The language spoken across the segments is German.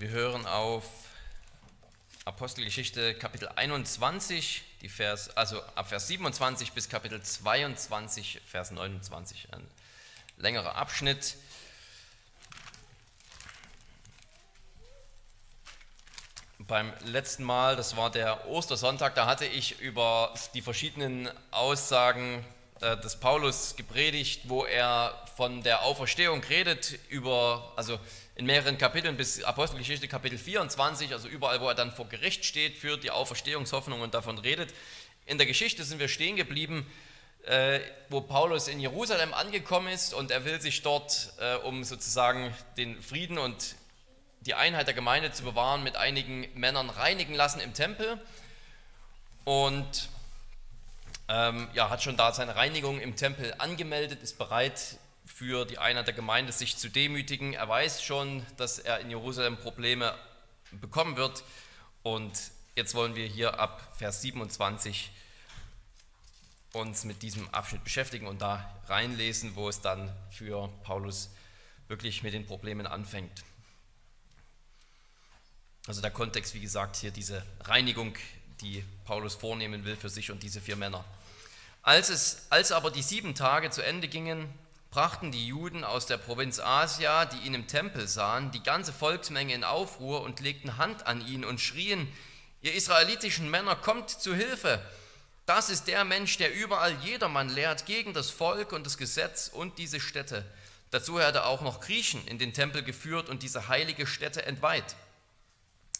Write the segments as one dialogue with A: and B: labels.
A: Wir hören auf Apostelgeschichte Kapitel 21, die Vers, also ab Vers 27 bis Kapitel 22, Vers 29. Ein längerer Abschnitt. Beim letzten Mal, das war der Ostersonntag, da hatte ich über die verschiedenen Aussagen des Paulus gepredigt, wo er von der Auferstehung redet, über, also in mehreren Kapiteln bis Apostelgeschichte Kapitel 24, also überall, wo er dann vor Gericht steht für die Auferstehungshoffnung und davon redet. In der Geschichte sind wir stehen geblieben, äh, wo Paulus in Jerusalem angekommen ist und er will sich dort, äh, um sozusagen den Frieden und die Einheit der Gemeinde zu bewahren, mit einigen Männern reinigen lassen im Tempel. Und ähm, ja, hat schon da seine Reinigung im Tempel angemeldet, ist bereit für die Einheit der Gemeinde sich zu demütigen. Er weiß schon, dass er in Jerusalem Probleme bekommen wird. Und jetzt wollen wir hier ab Vers 27 uns mit diesem Abschnitt beschäftigen und da reinlesen, wo es dann für Paulus wirklich mit den Problemen anfängt. Also der Kontext, wie gesagt, hier diese Reinigung, die Paulus vornehmen will für sich und diese vier Männer. Als, es, als aber die sieben Tage zu Ende gingen, brachten die Juden aus der Provinz Asia, die ihn im Tempel sahen, die ganze Volksmenge in Aufruhr und legten Hand an ihn und schrien, ihr israelitischen Männer, kommt zu Hilfe. Das ist der Mensch, der überall jedermann lehrt gegen das Volk und das Gesetz und diese Städte. Dazu hat er auch noch Griechen in den Tempel geführt und diese heilige Stätte entweiht.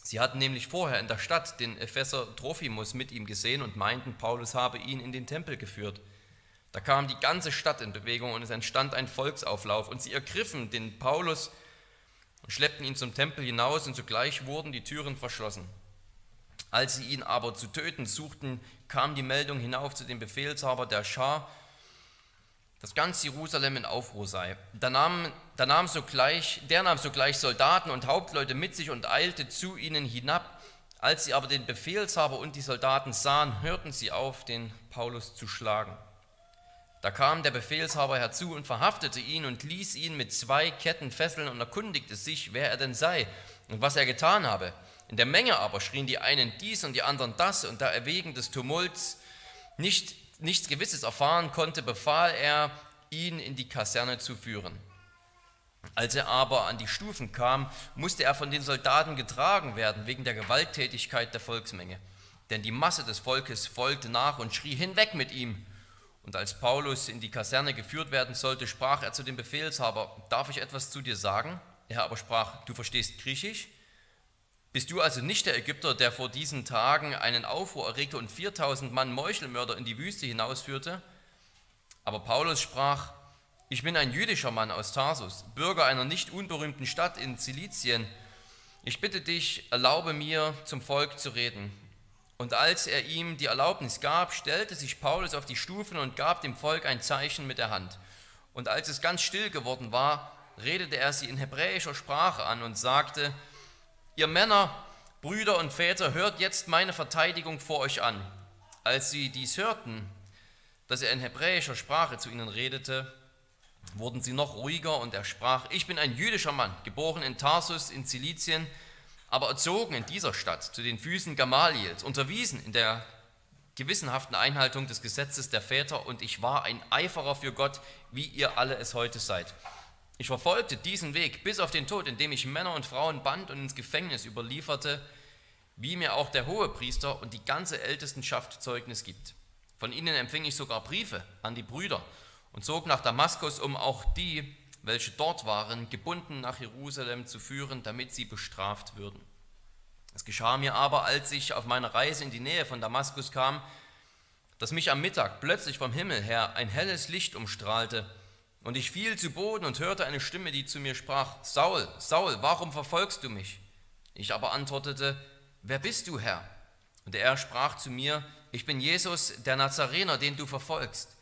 A: Sie hatten nämlich vorher in der Stadt den Epheser Trophimus mit ihm gesehen und meinten, Paulus habe ihn in den Tempel geführt. Da kam die ganze Stadt in Bewegung und es entstand ein Volksauflauf und sie ergriffen den Paulus und schleppten ihn zum Tempel hinaus und sogleich wurden die Türen verschlossen. Als sie ihn aber zu töten suchten, kam die Meldung hinauf zu dem Befehlshaber der Schar, dass ganz Jerusalem in Aufruhr sei. Da nahm, da nahm sogleich, der nahm sogleich Soldaten und Hauptleute mit sich und eilte zu ihnen hinab. Als sie aber den Befehlshaber und die Soldaten sahen, hörten sie auf, den Paulus zu schlagen. Da kam der Befehlshaber herzu und verhaftete ihn und ließ ihn mit zwei Ketten fesseln und erkundigte sich, wer er denn sei und was er getan habe. In der Menge aber schrien die einen dies und die anderen das, und da er wegen des Tumults nicht nichts Gewisses erfahren konnte, befahl er, ihn in die Kaserne zu führen. Als er aber an die Stufen kam, musste er von den Soldaten getragen werden wegen der Gewalttätigkeit der Volksmenge. Denn die Masse des Volkes folgte nach und schrie hinweg mit ihm. Und als Paulus in die Kaserne geführt werden sollte, sprach er zu dem Befehlshaber, darf ich etwas zu dir sagen? Er aber sprach, du verstehst Griechisch? Bist du also nicht der Ägypter, der vor diesen Tagen einen Aufruhr erregte und 4000 Mann Meuchelmörder in die Wüste hinausführte? Aber Paulus sprach, ich bin ein jüdischer Mann aus Tarsus, Bürger einer nicht unberühmten Stadt in Zilizien. Ich bitte dich, erlaube mir, zum Volk zu reden. Und als er ihm die Erlaubnis gab, stellte sich Paulus auf die Stufen und gab dem Volk ein Zeichen mit der Hand. Und als es ganz still geworden war, redete er sie in hebräischer Sprache an und sagte, Ihr Männer, Brüder und Väter, hört jetzt meine Verteidigung vor euch an. Als sie dies hörten, dass er in hebräischer Sprache zu ihnen redete, wurden sie noch ruhiger und er sprach, ich bin ein jüdischer Mann, geboren in Tarsus in Zilizien, aber erzogen in dieser Stadt zu den Füßen Gamaliels, unterwiesen in der gewissenhaften Einhaltung des Gesetzes der Väter und ich war ein Eiferer für Gott, wie ihr alle es heute seid. Ich verfolgte diesen Weg bis auf den Tod, indem ich Männer und Frauen band und ins Gefängnis überlieferte, wie mir auch der Hohepriester und die ganze Ältestenschaft Zeugnis gibt. Von ihnen empfing ich sogar Briefe an die Brüder und zog nach Damaskus, um auch die, welche dort waren, gebunden nach Jerusalem zu führen, damit sie bestraft würden. Es geschah mir aber, als ich auf meiner Reise in die Nähe von Damaskus kam, dass mich am Mittag plötzlich vom Himmel her ein helles Licht umstrahlte und ich fiel zu Boden und hörte eine Stimme, die zu mir sprach, Saul, Saul, warum verfolgst du mich? Ich aber antwortete, wer bist du, Herr? Und er sprach zu mir, ich bin Jesus, der Nazarener, den du verfolgst.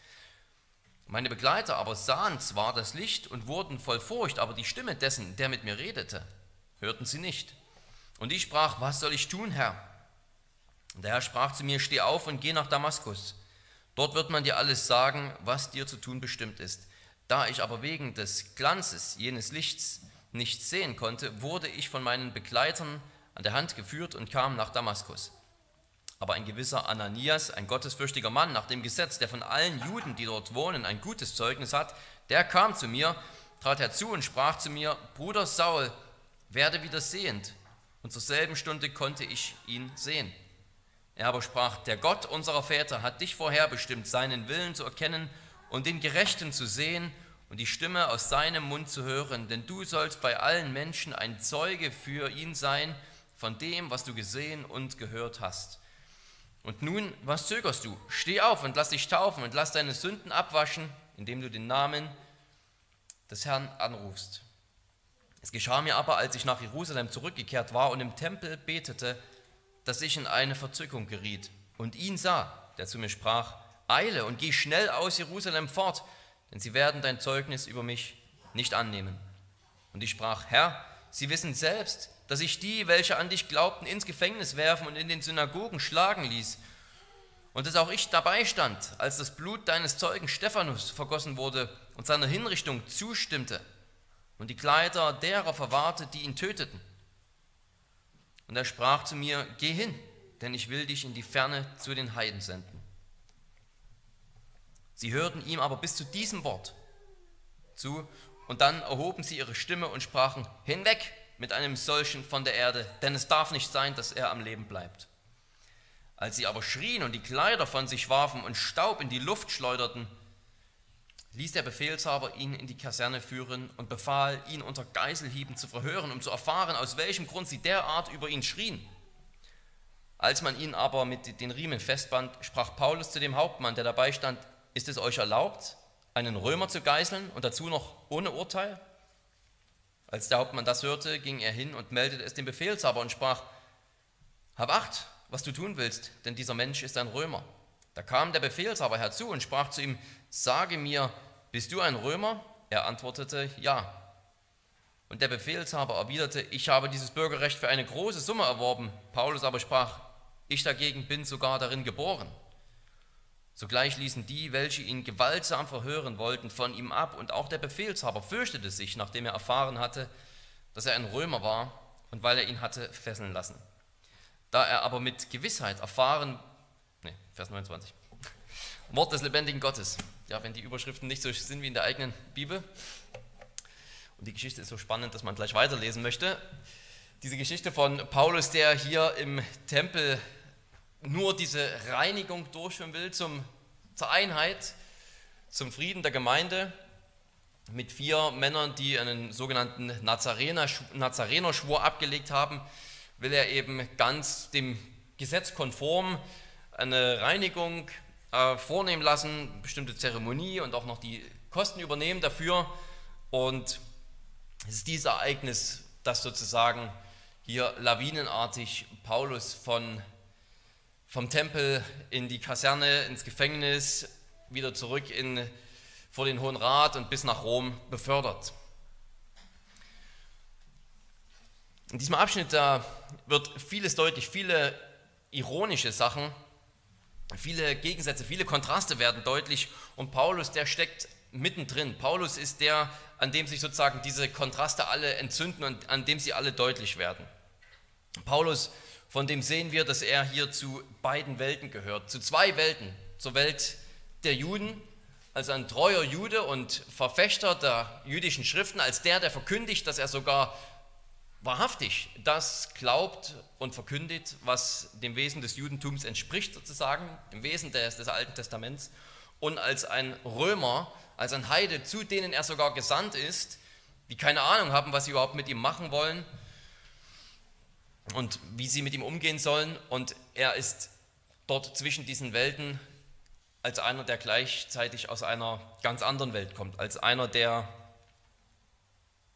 A: Meine Begleiter aber sahen zwar das Licht und wurden voll Furcht, aber die Stimme dessen, der mit mir redete, hörten sie nicht. Und ich sprach, was soll ich tun, Herr? Und der Herr sprach zu mir, steh auf und geh nach Damaskus. Dort wird man dir alles sagen, was dir zu tun bestimmt ist. Da ich aber wegen des Glanzes jenes Lichts nichts sehen konnte, wurde ich von meinen Begleitern an der Hand geführt und kam nach Damaskus. Aber ein gewisser Ananias, ein gottesfürchtiger Mann nach dem Gesetz, der von allen Juden, die dort wohnen, ein gutes Zeugnis hat, der kam zu mir, trat herzu und sprach zu mir, Bruder Saul, werde wieder sehend. Und zur selben Stunde konnte ich ihn sehen. Er aber sprach, der Gott unserer Väter hat dich vorherbestimmt, seinen Willen zu erkennen und den Gerechten zu sehen und die Stimme aus seinem Mund zu hören, denn du sollst bei allen Menschen ein Zeuge für ihn sein von dem, was du gesehen und gehört hast. Und nun, was zögerst du? Steh auf und lass dich taufen und lass deine Sünden abwaschen, indem du den Namen des Herrn anrufst. Es geschah mir aber, als ich nach Jerusalem zurückgekehrt war und im Tempel betete, dass ich in eine Verzückung geriet und ihn sah, der zu mir sprach, eile und geh schnell aus Jerusalem fort, denn sie werden dein Zeugnis über mich nicht annehmen. Und ich sprach, Herr, sie wissen selbst, dass ich die, welche an dich glaubten, ins Gefängnis werfen und in den Synagogen schlagen ließ. Und dass auch ich dabei stand, als das Blut deines Zeugen Stephanus vergossen wurde und seiner Hinrichtung zustimmte und die Kleider derer verwahrte, die ihn töteten. Und er sprach zu mir, geh hin, denn ich will dich in die Ferne zu den Heiden senden. Sie hörten ihm aber bis zu diesem Wort zu, und dann erhoben sie ihre Stimme und sprachen, hinweg mit einem solchen von der Erde, denn es darf nicht sein, dass er am Leben bleibt. Als sie aber schrien und die Kleider von sich warfen und Staub in die Luft schleuderten, ließ der Befehlshaber ihn in die Kaserne führen und befahl, ihn unter Geiselhieben zu verhören, um zu erfahren, aus welchem Grund sie derart über ihn schrien. Als man ihn aber mit den Riemen festband, sprach Paulus zu dem Hauptmann, der dabei stand, ist es euch erlaubt, einen Römer zu geißeln und dazu noch ohne Urteil? Als der Hauptmann das hörte, ging er hin und meldete es dem Befehlshaber und sprach, Hab acht, was du tun willst, denn dieser Mensch ist ein Römer. Da kam der Befehlshaber herzu und sprach zu ihm, Sage mir, bist du ein Römer? Er antwortete, Ja. Und der Befehlshaber erwiderte, Ich habe dieses Bürgerrecht für eine große Summe erworben. Paulus aber sprach, Ich dagegen bin sogar darin geboren. Sogleich ließen die, welche ihn gewaltsam verhören wollten, von ihm ab, und auch der Befehlshaber fürchtete sich, nachdem er erfahren hatte, dass er ein Römer war und weil er ihn hatte fesseln lassen. Da er aber mit Gewissheit erfahren, ne, Vers 29, Wort des lebendigen Gottes. Ja, wenn die Überschriften nicht so sind wie in der eigenen Bibel. Und die Geschichte ist so spannend, dass man gleich weiterlesen möchte. Diese Geschichte von Paulus, der hier im Tempel nur diese Reinigung durchführen will zum, zur Einheit, zum Frieden der Gemeinde mit vier Männern, die einen sogenannten Nazarener-Schwur abgelegt haben, will er eben ganz dem Gesetz konform eine Reinigung äh, vornehmen lassen, bestimmte Zeremonie und auch noch die Kosten übernehmen dafür. Und es ist dieses Ereignis, das sozusagen hier lawinenartig Paulus von vom Tempel in die Kaserne, ins Gefängnis, wieder zurück in, vor den Hohen Rat und bis nach Rom befördert. In diesem Abschnitt da wird vieles deutlich, viele ironische Sachen, viele Gegensätze, viele Kontraste werden deutlich und Paulus, der steckt mittendrin. Paulus ist der, an dem sich sozusagen diese Kontraste alle entzünden und an dem sie alle deutlich werden. Paulus von dem sehen wir, dass er hier zu beiden Welten gehört, zu zwei Welten, zur Welt der Juden, als ein treuer Jude und Verfechter der jüdischen Schriften, als der, der verkündigt, dass er sogar wahrhaftig das glaubt und verkündet, was dem Wesen des Judentums entspricht, sozusagen, dem Wesen des, des Alten Testaments, und als ein Römer, als ein Heide, zu denen er sogar gesandt ist, die keine Ahnung haben, was sie überhaupt mit ihm machen wollen, und wie sie mit ihm umgehen sollen. Und er ist dort zwischen diesen Welten als einer, der gleichzeitig aus einer ganz anderen Welt kommt, als einer, der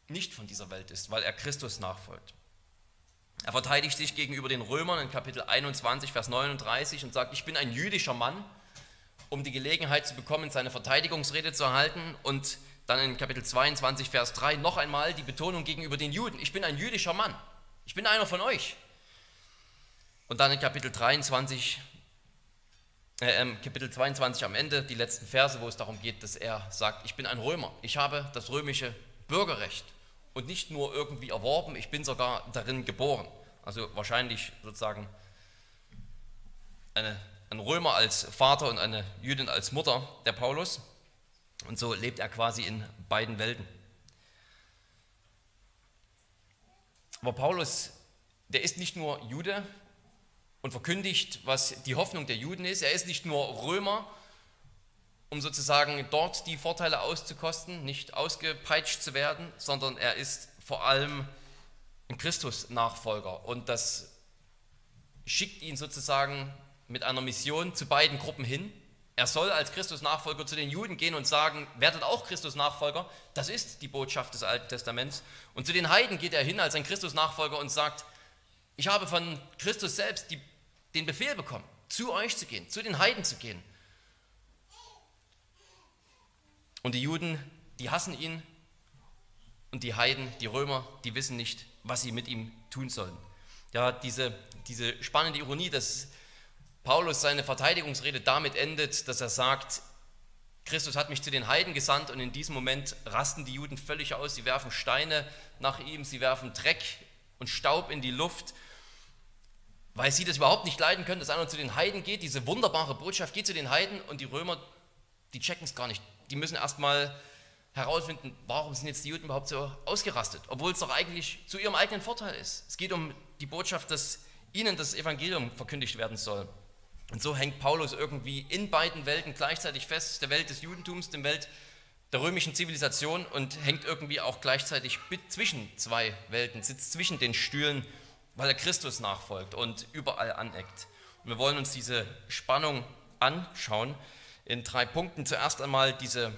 A: nicht von dieser Welt ist, weil er Christus nachfolgt. Er verteidigt sich gegenüber den Römern in Kapitel 21, Vers 39 und sagt, ich bin ein jüdischer Mann, um die Gelegenheit zu bekommen, seine Verteidigungsrede zu erhalten. Und dann in Kapitel 22, Vers 3 noch einmal die Betonung gegenüber den Juden, ich bin ein jüdischer Mann. Ich bin einer von euch. Und dann in Kapitel 23, äh, Kapitel 22 am Ende, die letzten Verse, wo es darum geht, dass er sagt, ich bin ein Römer, ich habe das römische Bürgerrecht und nicht nur irgendwie erworben, ich bin sogar darin geboren. Also wahrscheinlich sozusagen eine, ein Römer als Vater und eine Jüdin als Mutter, der Paulus. Und so lebt er quasi in beiden Welten. Aber Paulus, der ist nicht nur Jude und verkündigt, was die Hoffnung der Juden ist. Er ist nicht nur Römer, um sozusagen dort die Vorteile auszukosten, nicht ausgepeitscht zu werden, sondern er ist vor allem ein Christus-Nachfolger. Und das schickt ihn sozusagen mit einer Mission zu beiden Gruppen hin. Er soll als Christus-Nachfolger zu den Juden gehen und sagen, werdet auch Christus-Nachfolger. Das ist die Botschaft des Alten Testaments. Und zu den Heiden geht er hin als ein Christus-Nachfolger und sagt, ich habe von Christus selbst die, den Befehl bekommen, zu euch zu gehen, zu den Heiden zu gehen. Und die Juden, die hassen ihn. Und die Heiden, die Römer, die wissen nicht, was sie mit ihm tun sollen. Ja, diese, diese spannende Ironie, dass Paulus seine Verteidigungsrede damit endet, dass er sagt, Christus hat mich zu den Heiden gesandt und in diesem Moment rasten die Juden völlig aus. Sie werfen Steine nach ihm, sie werfen Dreck und Staub in die Luft, weil sie das überhaupt nicht leiden können, dass einer zu den Heiden geht. Diese wunderbare Botschaft geht zu den Heiden und die Römer, die checken es gar nicht. Die müssen erstmal herausfinden, warum sind jetzt die Juden überhaupt so ausgerastet, obwohl es doch eigentlich zu ihrem eigenen Vorteil ist. Es geht um die Botschaft, dass ihnen das Evangelium verkündigt werden soll. Und so hängt Paulus irgendwie in beiden Welten gleichzeitig fest, der Welt des Judentums, der Welt der römischen Zivilisation und hängt irgendwie auch gleichzeitig zwischen zwei Welten, sitzt zwischen den Stühlen, weil er Christus nachfolgt und überall aneckt. Und wir wollen uns diese Spannung anschauen in drei Punkten. Zuerst einmal diese,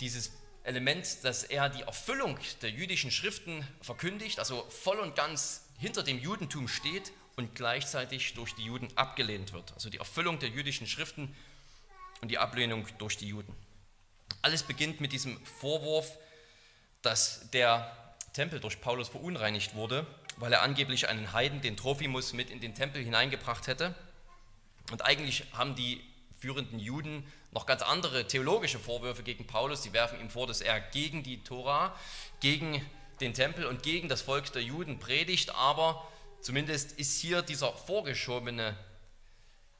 A: dieses Element, dass er die Erfüllung der jüdischen Schriften verkündigt, also voll und ganz hinter dem Judentum steht und gleichzeitig durch die Juden abgelehnt wird. Also die Erfüllung der jüdischen Schriften und die Ablehnung durch die Juden. Alles beginnt mit diesem Vorwurf, dass der Tempel durch Paulus verunreinigt wurde, weil er angeblich einen Heiden, den Trophimus, mit in den Tempel hineingebracht hätte. Und eigentlich haben die führenden Juden noch ganz andere theologische Vorwürfe gegen Paulus. Sie werfen ihm vor, dass er gegen die Tora, gegen den Tempel und gegen das Volk der Juden predigt, aber Zumindest ist hier dieser vorgeschobene,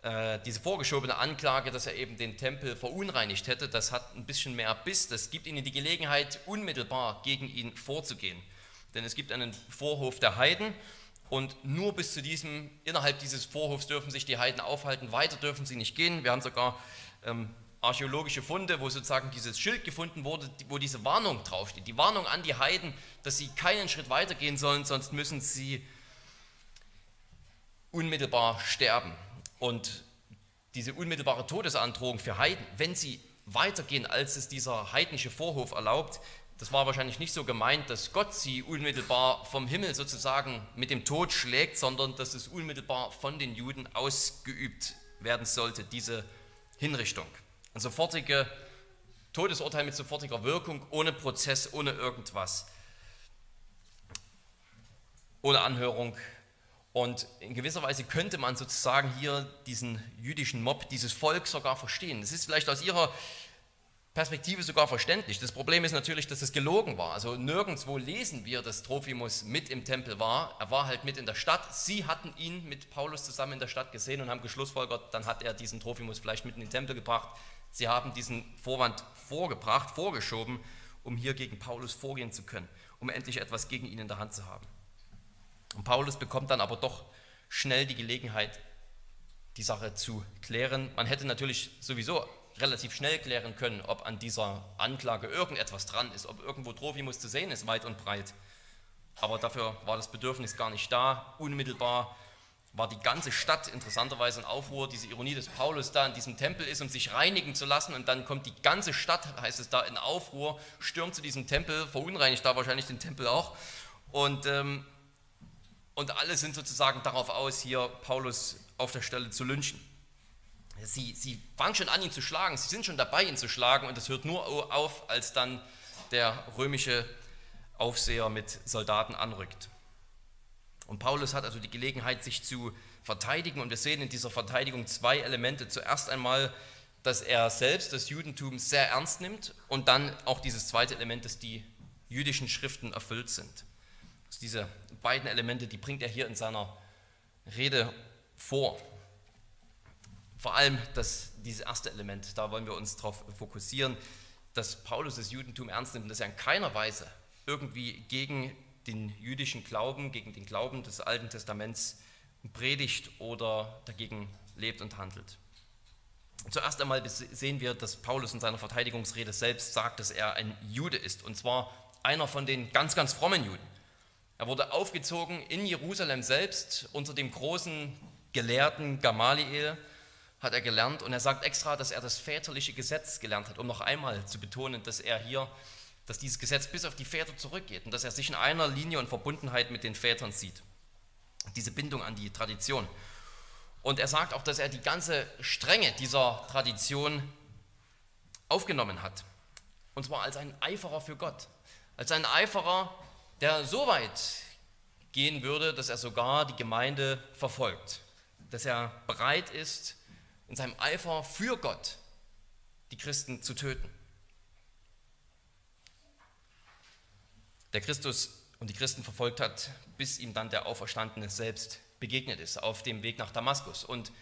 A: äh, diese vorgeschobene Anklage, dass er eben den Tempel verunreinigt hätte, das hat ein bisschen mehr Biss. Das gibt ihnen die Gelegenheit, unmittelbar gegen ihn vorzugehen. Denn es gibt einen Vorhof der Heiden und nur bis zu diesem, innerhalb dieses Vorhofs dürfen sich die Heiden aufhalten, weiter dürfen sie nicht gehen. Wir haben sogar ähm, archäologische Funde, wo sozusagen dieses Schild gefunden wurde, wo diese Warnung draufsteht. Die Warnung an die Heiden, dass sie keinen Schritt weitergehen sollen, sonst müssen sie unmittelbar sterben. Und diese unmittelbare Todesandrohung für Heiden, wenn sie weitergehen, als es dieser heidnische Vorhof erlaubt, das war wahrscheinlich nicht so gemeint, dass Gott sie unmittelbar vom Himmel sozusagen mit dem Tod schlägt, sondern dass es unmittelbar von den Juden ausgeübt werden sollte, diese Hinrichtung. Ein sofortige Todesurteil mit sofortiger Wirkung, ohne Prozess, ohne irgendwas, ohne Anhörung und in gewisser Weise könnte man sozusagen hier diesen jüdischen Mob, dieses Volk sogar verstehen. Das ist vielleicht aus ihrer Perspektive sogar verständlich. Das Problem ist natürlich, dass es gelogen war. Also nirgendwo lesen wir, dass Trophimus mit im Tempel war. Er war halt mit in der Stadt. Sie hatten ihn mit Paulus zusammen in der Stadt gesehen und haben geschlussfolgert, dann hat er diesen Trophimus vielleicht mit in den Tempel gebracht. Sie haben diesen Vorwand vorgebracht, vorgeschoben, um hier gegen Paulus vorgehen zu können, um endlich etwas gegen ihn in der Hand zu haben. Und Paulus bekommt dann aber doch schnell die Gelegenheit, die Sache zu klären. Man hätte natürlich sowieso relativ schnell klären können, ob an dieser Anklage irgendetwas dran ist, ob irgendwo Trophimus zu sehen ist, weit und breit. Aber dafür war das Bedürfnis gar nicht da. Unmittelbar war die ganze Stadt interessanterweise in Aufruhr. Diese Ironie, dass Paulus da in diesem Tempel ist, um sich reinigen zu lassen. Und dann kommt die ganze Stadt, heißt es da, in Aufruhr, stürmt zu diesem Tempel, verunreinigt da wahrscheinlich den Tempel auch. Und ähm, und alle sind sozusagen darauf aus, hier Paulus auf der Stelle zu lynchen. Sie, sie fangen schon an, ihn zu schlagen, sie sind schon dabei, ihn zu schlagen und das hört nur auf, als dann der römische Aufseher mit Soldaten anrückt. Und Paulus hat also die Gelegenheit, sich zu verteidigen und wir sehen in dieser Verteidigung zwei Elemente. Zuerst einmal, dass er selbst das Judentum sehr ernst nimmt und dann auch dieses zweite Element, dass die jüdischen Schriften erfüllt sind. Also diese beiden Elemente, die bringt er hier in seiner Rede vor. Vor allem das, dieses erste Element, da wollen wir uns darauf fokussieren, dass Paulus das Judentum ernst nimmt und dass er in keiner Weise irgendwie gegen den jüdischen Glauben, gegen den Glauben des Alten Testaments predigt oder dagegen lebt und handelt. Zuerst einmal sehen wir, dass Paulus in seiner Verteidigungsrede selbst sagt, dass er ein Jude ist, und zwar einer von den ganz, ganz frommen Juden. Er wurde aufgezogen in Jerusalem selbst unter dem großen Gelehrten Gamaliel, hat er gelernt, und er sagt extra, dass er das väterliche Gesetz gelernt hat, um noch einmal zu betonen, dass er hier, dass dieses Gesetz bis auf die Väter zurückgeht und dass er sich in einer Linie und Verbundenheit mit den Vätern sieht. Diese Bindung an die Tradition. Und er sagt auch, dass er die ganze Strenge dieser Tradition aufgenommen hat. Und zwar als ein Eiferer für Gott. Als ein Eiferer, der so weit gehen würde, dass er sogar die Gemeinde verfolgt. Dass er bereit ist, in seinem Eifer für Gott die Christen zu töten. Der Christus und die Christen verfolgt hat, bis ihm dann der Auferstandene selbst begegnet ist auf dem Weg nach Damaskus. Und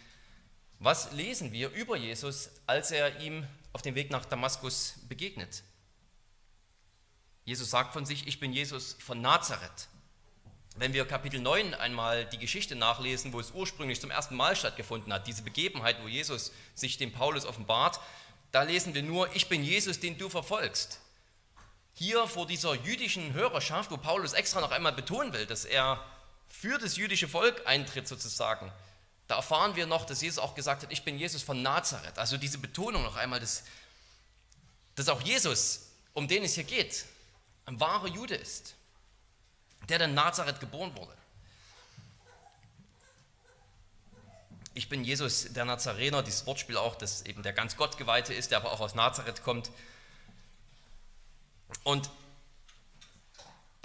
A: was lesen wir über Jesus, als er ihm auf dem Weg nach Damaskus begegnet? Jesus sagt von sich, ich bin Jesus von Nazareth. Wenn wir Kapitel 9 einmal die Geschichte nachlesen, wo es ursprünglich zum ersten Mal stattgefunden hat, diese Begebenheit, wo Jesus sich dem Paulus offenbart, da lesen wir nur, ich bin Jesus, den du verfolgst. Hier vor dieser jüdischen Hörerschaft, wo Paulus extra noch einmal betonen will, dass er für das jüdische Volk eintritt sozusagen, da erfahren wir noch, dass Jesus auch gesagt hat, ich bin Jesus von Nazareth. Also diese Betonung noch einmal, dass, dass auch Jesus, um den es hier geht, ein wahrer Jude ist, der in Nazareth geboren wurde. Ich bin Jesus der Nazarener, dieses Wortspiel auch, dass eben der ganz Gottgeweihte ist, der aber auch aus Nazareth kommt. Und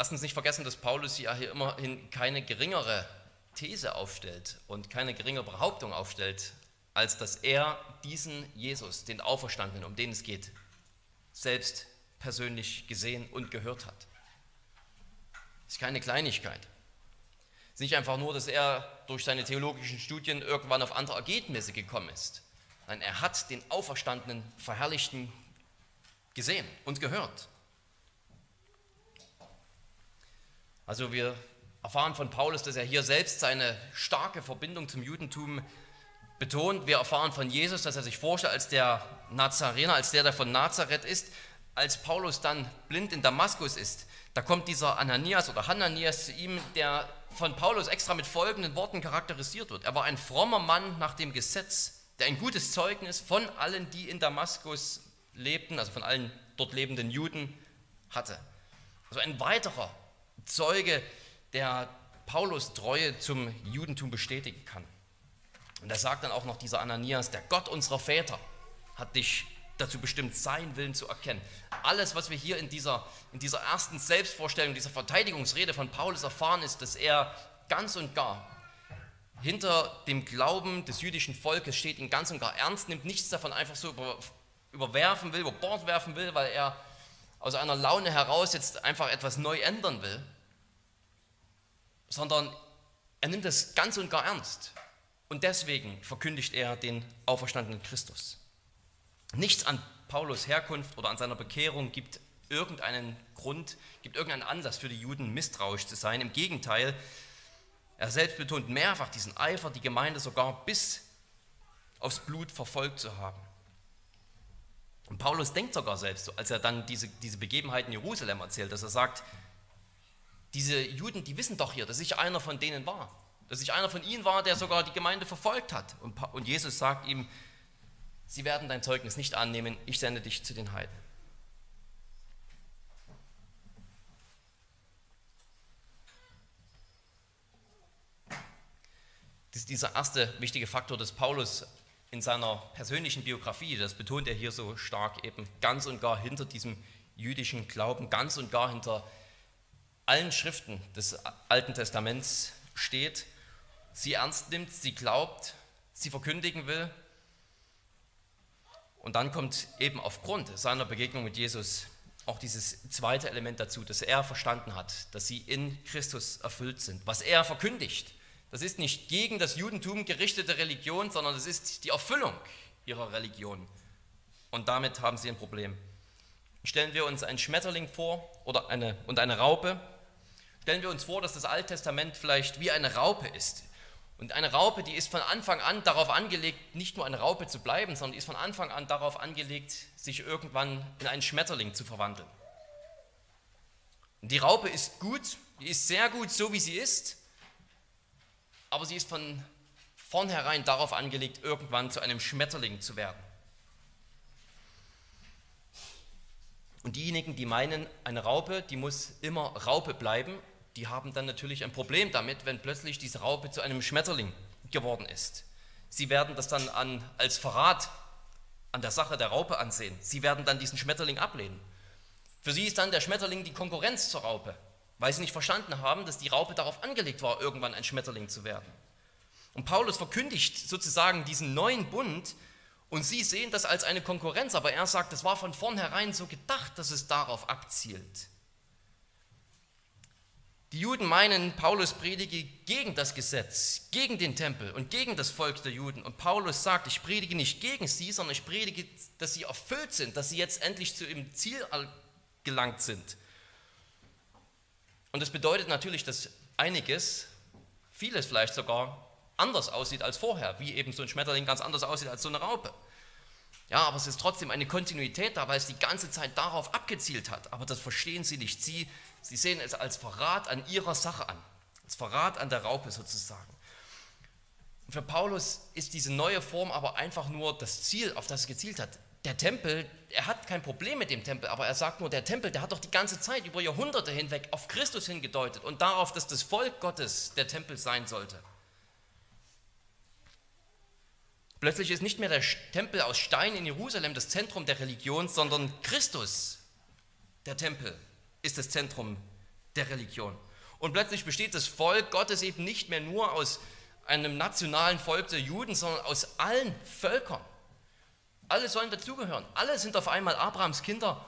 A: Lasst uns nicht vergessen, dass Paulus ja hier immerhin keine geringere These aufstellt und keine geringere Behauptung aufstellt, als dass er diesen Jesus, den Auferstandenen, um den es geht, selbst persönlich gesehen und gehört hat. Das ist keine Kleinigkeit. Es ist nicht einfach nur, dass er durch seine theologischen Studien irgendwann auf andere Ergebnisse gekommen ist. Nein, er hat den Auferstandenen, Verherrlichten gesehen und gehört. Also wir erfahren von Paulus, dass er hier selbst seine starke Verbindung zum Judentum betont. Wir erfahren von Jesus, dass er sich vorstellt als der Nazarener, als der, der von Nazareth ist. Als Paulus dann blind in Damaskus ist, da kommt dieser Ananias oder Hananias zu ihm, der von Paulus extra mit folgenden Worten charakterisiert wird. Er war ein frommer Mann nach dem Gesetz, der ein gutes Zeugnis von allen, die in Damaskus lebten, also von allen dort lebenden Juden hatte. Also ein weiterer Zeuge, der Paulus Treue zum Judentum bestätigen kann. Und er sagt dann auch noch dieser Ananias, der Gott unserer Väter hat dich dazu bestimmt, seinen Willen zu erkennen. Alles, was wir hier in dieser, in dieser ersten Selbstvorstellung, dieser Verteidigungsrede von Paulus erfahren, ist, dass er ganz und gar hinter dem Glauben des jüdischen Volkes steht, ihn ganz und gar ernst nimmt, nichts davon einfach so über, überwerfen will, über Bord werfen will, weil er aus einer Laune heraus jetzt einfach etwas neu ändern will, sondern er nimmt es ganz und gar ernst. Und deswegen verkündigt er den auferstandenen Christus. Nichts an Paulus Herkunft oder an seiner Bekehrung gibt irgendeinen Grund, gibt irgendeinen Anlass für die Juden misstrauisch zu sein. Im Gegenteil, er selbst betont mehrfach diesen Eifer, die Gemeinde sogar bis aufs Blut verfolgt zu haben. Und Paulus denkt sogar selbst, als er dann diese, diese Begebenheit in Jerusalem erzählt, dass er sagt, diese Juden, die wissen doch hier, dass ich einer von denen war. Dass ich einer von ihnen war, der sogar die Gemeinde verfolgt hat. Und, und Jesus sagt ihm, sie werden dein Zeugnis nicht annehmen, ich sende dich zu den Heiden. Das ist dieser erste wichtige Faktor, dass Paulus in seiner persönlichen Biografie, das betont er hier so stark, eben ganz und gar hinter diesem jüdischen Glauben, ganz und gar hinter allen Schriften des Alten Testaments steht, sie ernst nimmt, sie glaubt, sie verkündigen will. Und dann kommt eben aufgrund seiner Begegnung mit Jesus auch dieses zweite Element dazu, dass er verstanden hat, dass sie in Christus erfüllt sind. Was er verkündigt, das ist nicht gegen das Judentum gerichtete Religion, sondern es ist die Erfüllung ihrer Religion. Und damit haben sie ein Problem. Stellen wir uns einen Schmetterling vor oder eine, und eine Raupe. Stellen wir uns vor, dass das Alte Testament vielleicht wie eine Raupe ist. Und eine Raupe, die ist von Anfang an darauf angelegt, nicht nur eine Raupe zu bleiben, sondern die ist von Anfang an darauf angelegt, sich irgendwann in einen Schmetterling zu verwandeln. Und die Raupe ist gut, die ist sehr gut, so wie sie ist, aber sie ist von vornherein darauf angelegt, irgendwann zu einem Schmetterling zu werden. Und diejenigen, die meinen, eine Raupe, die muss immer Raupe bleiben, die haben dann natürlich ein Problem damit, wenn plötzlich diese Raupe zu einem Schmetterling geworden ist. Sie werden das dann an, als Verrat an der Sache der Raupe ansehen. Sie werden dann diesen Schmetterling ablehnen. Für sie ist dann der Schmetterling die Konkurrenz zur Raupe, weil sie nicht verstanden haben, dass die Raupe darauf angelegt war, irgendwann ein Schmetterling zu werden. Und Paulus verkündigt sozusagen diesen neuen Bund und sie sehen das als eine Konkurrenz, aber er sagt, es war von vornherein so gedacht, dass es darauf abzielt. Die Juden meinen, Paulus predige gegen das Gesetz, gegen den Tempel und gegen das Volk der Juden. Und Paulus sagt, ich predige nicht gegen sie, sondern ich predige, dass sie erfüllt sind, dass sie jetzt endlich zu ihrem Ziel gelangt sind. Und das bedeutet natürlich, dass einiges, vieles vielleicht sogar, anders aussieht als vorher, wie eben so ein Schmetterling ganz anders aussieht als so eine Raupe. Ja, aber es ist trotzdem eine Kontinuität da, weil es die ganze Zeit darauf abgezielt hat. Aber das verstehen sie nicht. Sie Sie sehen es als Verrat an ihrer Sache an, als Verrat an der Raupe sozusagen. Und für Paulus ist diese neue Form aber einfach nur das Ziel, auf das es gezielt hat. Der Tempel, er hat kein Problem mit dem Tempel, aber er sagt nur, der Tempel, der hat doch die ganze Zeit über Jahrhunderte hinweg auf Christus hingedeutet und darauf, dass das Volk Gottes der Tempel sein sollte. Plötzlich ist nicht mehr der Tempel aus Stein in Jerusalem das Zentrum der Religion, sondern Christus der Tempel ist das Zentrum der Religion. Und plötzlich besteht das Volk Gottes eben nicht mehr nur aus einem nationalen Volk der Juden, sondern aus allen Völkern. Alle sollen dazugehören. Alle sind auf einmal Abrahams Kinder,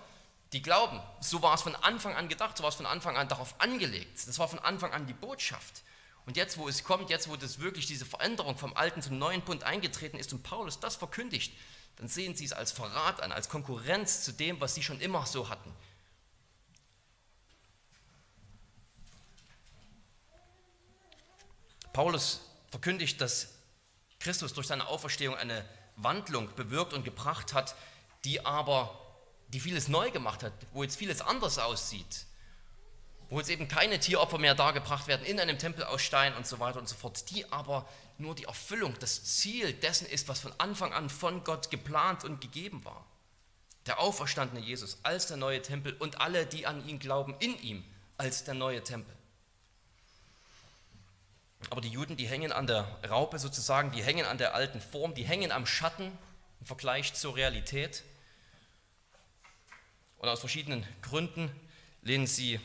A: die glauben. So war es von Anfang an gedacht, so war es von Anfang an darauf angelegt. Das war von Anfang an die Botschaft. Und jetzt, wo es kommt, jetzt, wo das wirklich diese Veränderung vom alten zum neuen Bund eingetreten ist und Paulus das verkündigt, dann sehen sie es als Verrat an, als Konkurrenz zu dem, was sie schon immer so hatten. Paulus verkündigt, dass Christus durch seine Auferstehung eine Wandlung bewirkt und gebracht hat, die aber, die vieles neu gemacht hat, wo jetzt vieles anders aussieht, wo jetzt eben keine Tieropfer mehr dargebracht werden in einem Tempel aus Stein und so weiter und so fort, die aber nur die Erfüllung, das Ziel dessen ist, was von Anfang an von Gott geplant und gegeben war. Der auferstandene Jesus als der neue Tempel und alle, die an ihn glauben, in ihm als der neue Tempel. Aber die Juden, die hängen an der Raupe sozusagen, die hängen an der alten Form, die hängen am Schatten im Vergleich zur Realität. Und aus verschiedenen Gründen lehnen sie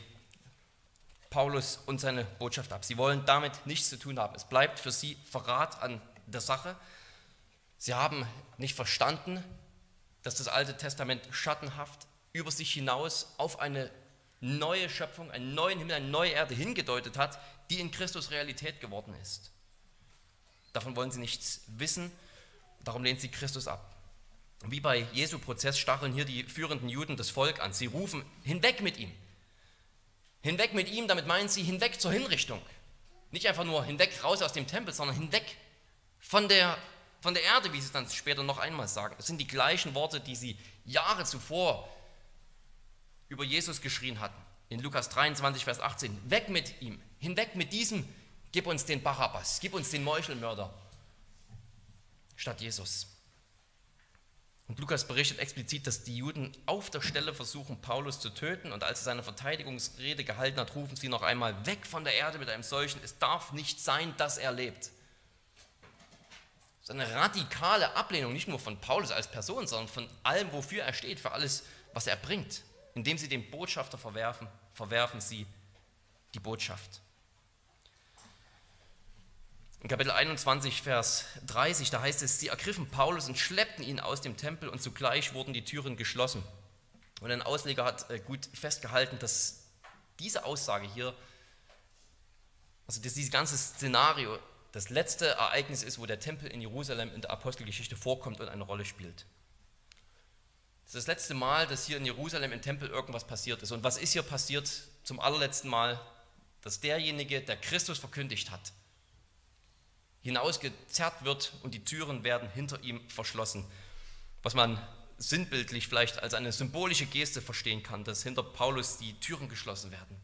A: Paulus und seine Botschaft ab. Sie wollen damit nichts zu tun haben. Es bleibt für sie Verrat an der Sache. Sie haben nicht verstanden, dass das Alte Testament schattenhaft über sich hinaus auf eine neue Schöpfung, einen neuen Himmel, eine neue Erde hingedeutet hat, die in Christus Realität geworden ist. Davon wollen sie nichts wissen, darum lehnt sie Christus ab. Wie bei Jesu Prozess stacheln hier die führenden Juden das Volk an. Sie rufen hinweg mit ihm. Hinweg mit ihm, damit meinen sie hinweg zur Hinrichtung. Nicht einfach nur hinweg raus aus dem Tempel, sondern hinweg von der, von der Erde, wie sie es dann später noch einmal sagen. Es sind die gleichen Worte, die sie Jahre zuvor über Jesus geschrien hatten. In Lukas 23, Vers 18. Weg mit ihm, hinweg mit diesem, gib uns den Barabbas, gib uns den Meuchelmörder statt Jesus. Und Lukas berichtet explizit, dass die Juden auf der Stelle versuchen, Paulus zu töten. Und als er seine Verteidigungsrede gehalten hat, rufen sie noch einmal weg von der Erde mit einem solchen. Es darf nicht sein, dass er lebt. Das ist eine radikale Ablehnung, nicht nur von Paulus als Person, sondern von allem, wofür er steht, für alles, was er bringt. Indem sie den Botschafter verwerfen, verwerfen sie die Botschaft. In Kapitel 21, Vers 30, da heißt es, sie ergriffen Paulus und schleppten ihn aus dem Tempel und zugleich wurden die Türen geschlossen. Und ein Ausleger hat äh, gut festgehalten, dass diese Aussage hier, also dass dieses ganze Szenario das letzte Ereignis ist, wo der Tempel in Jerusalem in der Apostelgeschichte vorkommt und eine Rolle spielt. Das ist das letzte Mal, dass hier in Jerusalem im Tempel irgendwas passiert ist. Und was ist hier passiert zum allerletzten Mal? Dass derjenige, der Christus verkündigt hat, hinausgezerrt wird und die Türen werden hinter ihm verschlossen. Was man sinnbildlich vielleicht als eine symbolische Geste verstehen kann, dass hinter Paulus die Türen geschlossen werden.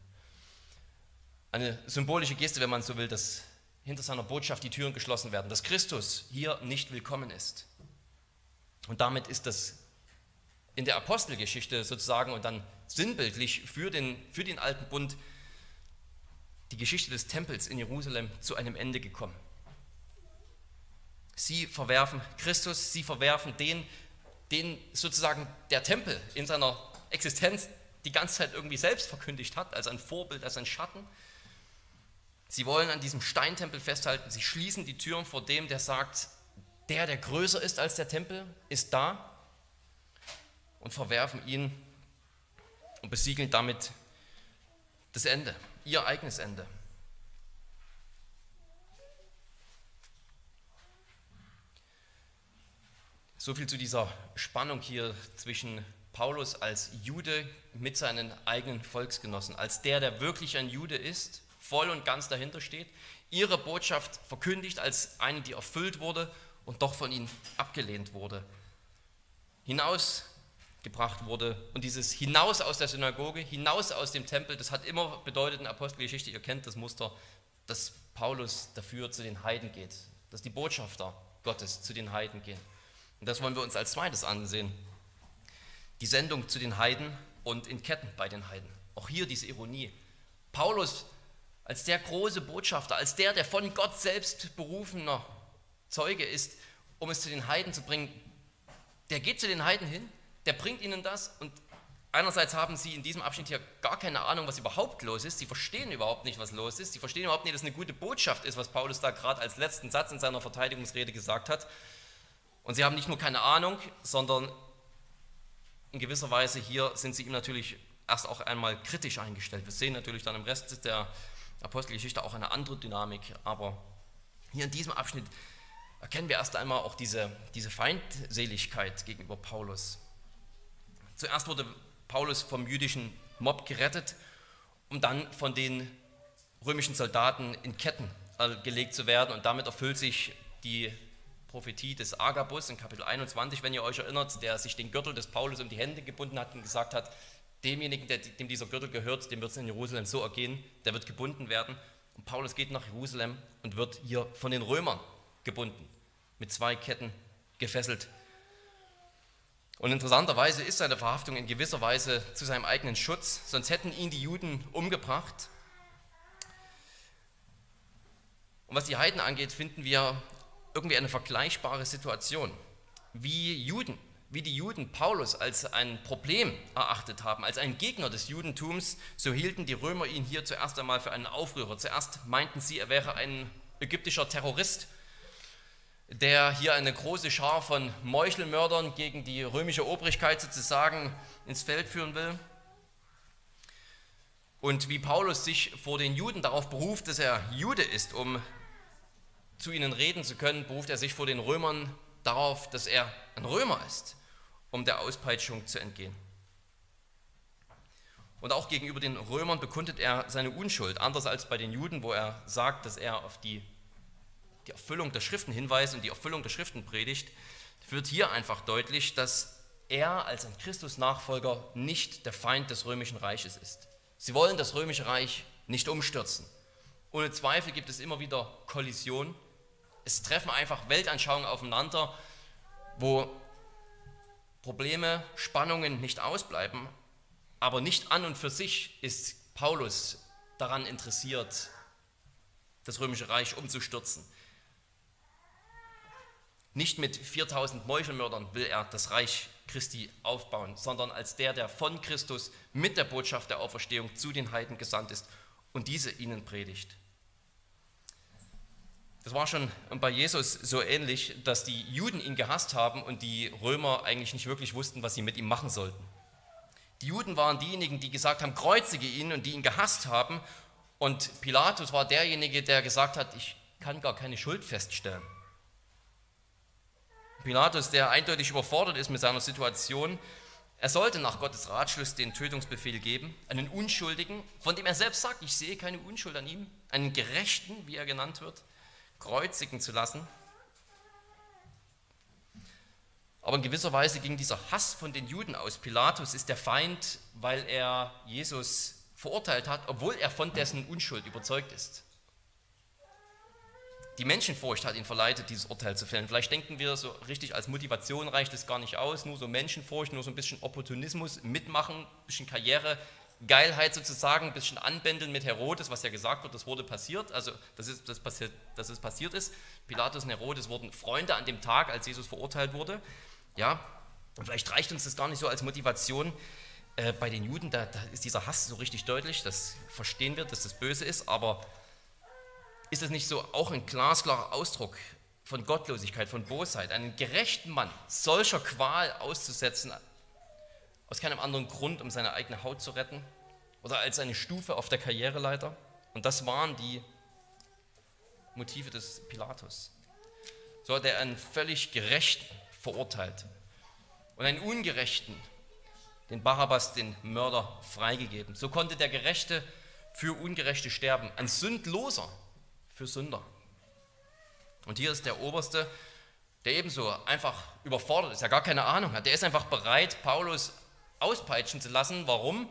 A: Eine symbolische Geste, wenn man so will, dass hinter seiner Botschaft die Türen geschlossen werden, dass Christus hier nicht willkommen ist. Und damit ist das in der Apostelgeschichte sozusagen und dann sinnbildlich für den, für den alten Bund die Geschichte des Tempels in Jerusalem zu einem Ende gekommen. Sie verwerfen Christus, sie verwerfen den, den sozusagen der Tempel in seiner Existenz die ganze Zeit irgendwie selbst verkündigt hat, als ein Vorbild, als ein Schatten. Sie wollen an diesem Steintempel festhalten. Sie schließen die Türen vor dem, der sagt, der, der größer ist als der Tempel, ist da und verwerfen ihn und besiegeln damit das Ende, ihr eigenes Ende. So viel zu dieser Spannung hier zwischen Paulus als Jude mit seinen eigenen Volksgenossen, als der, der wirklich ein Jude ist voll und ganz dahinter steht, ihre Botschaft verkündigt als eine, die erfüllt wurde und doch von ihnen abgelehnt wurde, hinausgebracht wurde. Und dieses hinaus aus der Synagoge, hinaus aus dem Tempel, das hat immer bedeutet in Apostelgeschichte, ihr kennt das Muster, dass Paulus dafür zu den Heiden geht, dass die Botschafter Gottes zu den Heiden gehen. Und das wollen wir uns als zweites ansehen. Die Sendung zu den Heiden und in Ketten bei den Heiden. Auch hier diese Ironie. Paulus als der große Botschafter, als der, der von Gott selbst berufener Zeuge ist, um es zu den Heiden zu bringen, der geht zu den Heiden hin, der bringt ihnen das und einerseits haben sie in diesem Abschnitt hier gar keine Ahnung, was überhaupt los ist, sie verstehen überhaupt nicht, was los ist, sie verstehen überhaupt nicht, dass eine gute Botschaft ist, was Paulus da gerade als letzten Satz in seiner Verteidigungsrede gesagt hat. Und sie haben nicht nur keine Ahnung, sondern in gewisser Weise hier sind sie ihm natürlich erst auch einmal kritisch eingestellt. Wir sehen natürlich dann im Rest der Apostelgeschichte auch eine andere Dynamik, aber hier in diesem Abschnitt erkennen wir erst einmal auch diese, diese Feindseligkeit gegenüber Paulus. Zuerst wurde Paulus vom jüdischen Mob gerettet, um dann von den römischen Soldaten in Ketten äh, gelegt zu werden und damit erfüllt sich die Prophetie des Agabus in Kapitel 21, wenn ihr euch erinnert, der sich den Gürtel des Paulus um die Hände gebunden hat und gesagt hat, demjenigen, der, dem dieser Gürtel gehört, dem wird es in Jerusalem so ergehen, der wird gebunden werden. Und Paulus geht nach Jerusalem und wird hier von den Römern gebunden, mit zwei Ketten gefesselt. Und interessanterweise ist seine Verhaftung in gewisser Weise zu seinem eigenen Schutz, sonst hätten ihn die Juden umgebracht. Und was die Heiden angeht, finden wir irgendwie eine vergleichbare Situation. Wie Juden wie die Juden Paulus als ein Problem erachtet haben, als einen Gegner des Judentums, so hielten die Römer ihn hier zuerst einmal für einen Aufrührer. Zuerst meinten sie, er wäre ein ägyptischer Terrorist, der hier eine große Schar von Meuchelmördern gegen die römische Obrigkeit sozusagen ins Feld führen will. Und wie Paulus sich vor den Juden darauf beruft, dass er Jude ist, um zu ihnen reden zu können, beruft er sich vor den Römern darauf, dass er ein Römer ist, um der Auspeitschung zu entgehen. Und auch gegenüber den Römern bekundet er seine Unschuld, anders als bei den Juden, wo er sagt, dass er auf die, die Erfüllung der Schriften hinweist und die Erfüllung der Schriften predigt, wird hier einfach deutlich, dass er als ein Christus-Nachfolger nicht der Feind des römischen Reiches ist. Sie wollen das römische Reich nicht umstürzen. Ohne Zweifel gibt es immer wieder Kollisionen es treffen einfach Weltanschauungen aufeinander, wo Probleme, Spannungen nicht ausbleiben, aber nicht an und für sich ist Paulus daran interessiert, das römische Reich umzustürzen. Nicht mit 4000 Meuchelmördern will er das Reich Christi aufbauen, sondern als der, der von Christus mit der Botschaft der Auferstehung zu den Heiden gesandt ist und diese ihnen predigt. Das war schon bei Jesus so ähnlich, dass die Juden ihn gehasst haben und die Römer eigentlich nicht wirklich wussten, was sie mit ihm machen sollten. Die Juden waren diejenigen, die gesagt haben, kreuzige ihn und die ihn gehasst haben. Und Pilatus war derjenige, der gesagt hat, ich kann gar keine Schuld feststellen. Pilatus, der eindeutig überfordert ist mit seiner Situation, er sollte nach Gottes Ratschluss den Tötungsbefehl geben, einen Unschuldigen, von dem er selbst sagt, ich sehe keine Unschuld an ihm, einen Gerechten, wie er genannt wird, kreuzigen zu lassen. Aber in gewisser Weise ging dieser Hass von den Juden aus. Pilatus ist der Feind, weil er Jesus verurteilt hat, obwohl er von dessen Unschuld überzeugt ist. Die Menschenfurcht hat ihn verleitet, dieses Urteil zu fällen. Vielleicht denken wir so richtig als Motivation reicht es gar nicht aus, nur so Menschenfurcht, nur so ein bisschen Opportunismus, mitmachen, ein bisschen Karriere, Geilheit sozusagen, ein bisschen anbändeln mit Herodes, was ja gesagt wird, das wurde passiert, also das ist, das passiert, dass es passiert ist. Pilatus und Herodes wurden Freunde an dem Tag, als Jesus verurteilt wurde. Ja, und vielleicht reicht uns das gar nicht so als Motivation. Äh, bei den Juden, da, da, ist dieser Hass so richtig deutlich, das verstehen wir, dass das böse ist, aber ist es nicht so auch ein glasklarer Ausdruck von Gottlosigkeit, von Bosheit, einen gerechten Mann solcher Qual auszusetzen, aus keinem anderen Grund, um seine eigene Haut zu retten oder als eine Stufe auf der Karriereleiter? Und das waren die Motive des Pilatus. So hat er einen völlig gerechten verurteilt und einen Ungerechten, den Barabbas, den Mörder, freigegeben. So konnte der Gerechte für Ungerechte sterben, ein Sündloser für Sünder. Und hier ist der Oberste, der ebenso einfach überfordert ist, ja gar keine Ahnung hat. Der ist einfach bereit, Paulus auspeitschen zu lassen. Warum?